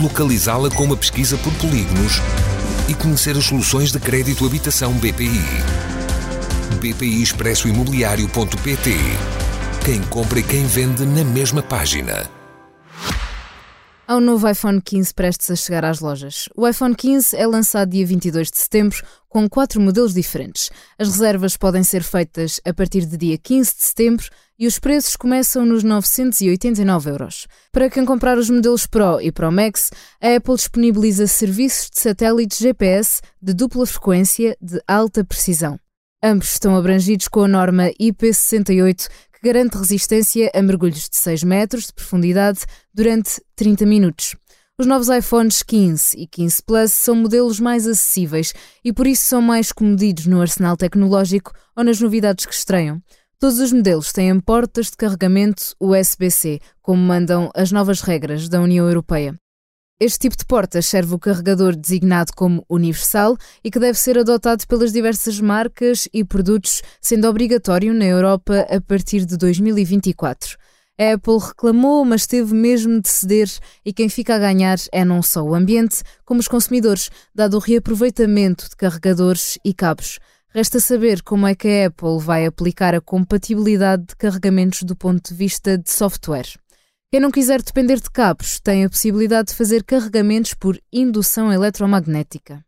localizá-la com uma pesquisa por polígonos e conhecer as soluções de crédito habitação BPI. BPI Expresso Imobiliário.pt Quem compra e quem vende na mesma página. Há um novo iPhone 15 prestes a chegar às lojas. O iPhone 15 é lançado dia 22 de setembro com quatro modelos diferentes. As reservas podem ser feitas a partir de dia 15 de setembro e os preços começam nos 989 euros. Para quem comprar os modelos Pro e Pro Max, a Apple disponibiliza serviços de satélite GPS de dupla frequência de alta precisão. Ambos estão abrangidos com a norma IP68, que garante resistência a mergulhos de 6 metros de profundidade durante 30 minutos. Os novos iPhones 15 e 15 Plus são modelos mais acessíveis e por isso são mais comedidos no arsenal tecnológico ou nas novidades que estreiam. Todos os modelos têm portas de carregamento USB-C, como mandam as novas regras da União Europeia. Este tipo de portas serve o carregador designado como universal e que deve ser adotado pelas diversas marcas e produtos, sendo obrigatório na Europa a partir de 2024. A Apple reclamou, mas teve mesmo de ceder, e quem fica a ganhar é não só o ambiente, como os consumidores, dado o reaproveitamento de carregadores e cabos. Resta saber como é que a Apple vai aplicar a compatibilidade de carregamentos do ponto de vista de software. Quem não quiser depender de cabos tem a possibilidade de fazer carregamentos por indução eletromagnética.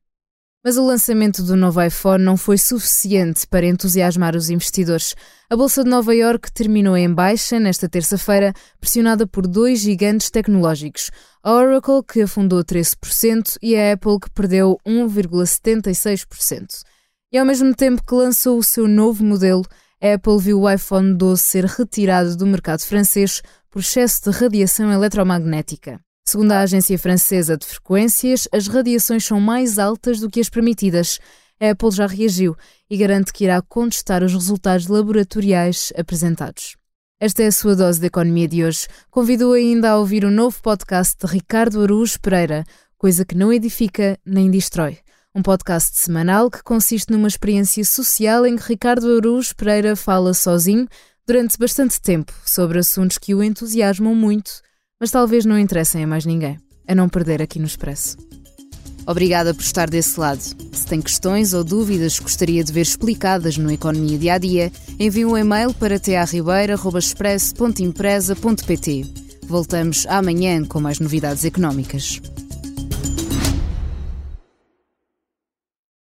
Mas o lançamento do novo iPhone não foi suficiente para entusiasmar os investidores. A Bolsa de Nova York terminou em baixa nesta terça-feira, pressionada por dois gigantes tecnológicos, a Oracle, que afundou 13%, e a Apple, que perdeu 1,76%. E ao mesmo tempo que lançou o seu novo modelo, a Apple viu o iPhone 12 ser retirado do mercado francês por excesso de radiação eletromagnética. Segundo a Agência Francesa de Frequências, as radiações são mais altas do que as permitidas. A Apple já reagiu e garante que irá contestar os resultados laboratoriais apresentados. Esta é a sua dose de economia de hoje. Convido ainda a ouvir o novo podcast de Ricardo Araújo Pereira, Coisa que não edifica nem destrói um podcast semanal que consiste numa experiência social em que Ricardo Aruz Pereira fala sozinho durante bastante tempo sobre assuntos que o entusiasmam muito, mas talvez não interessem a mais ninguém. A não perder aqui no Expresso. Obrigada por estar desse lado. Se tem questões ou dúvidas que gostaria de ver explicadas no Economia Dia a Dia, envie um e-mail para tearribeira.expresso.empresa.pt. Voltamos amanhã com mais novidades económicas.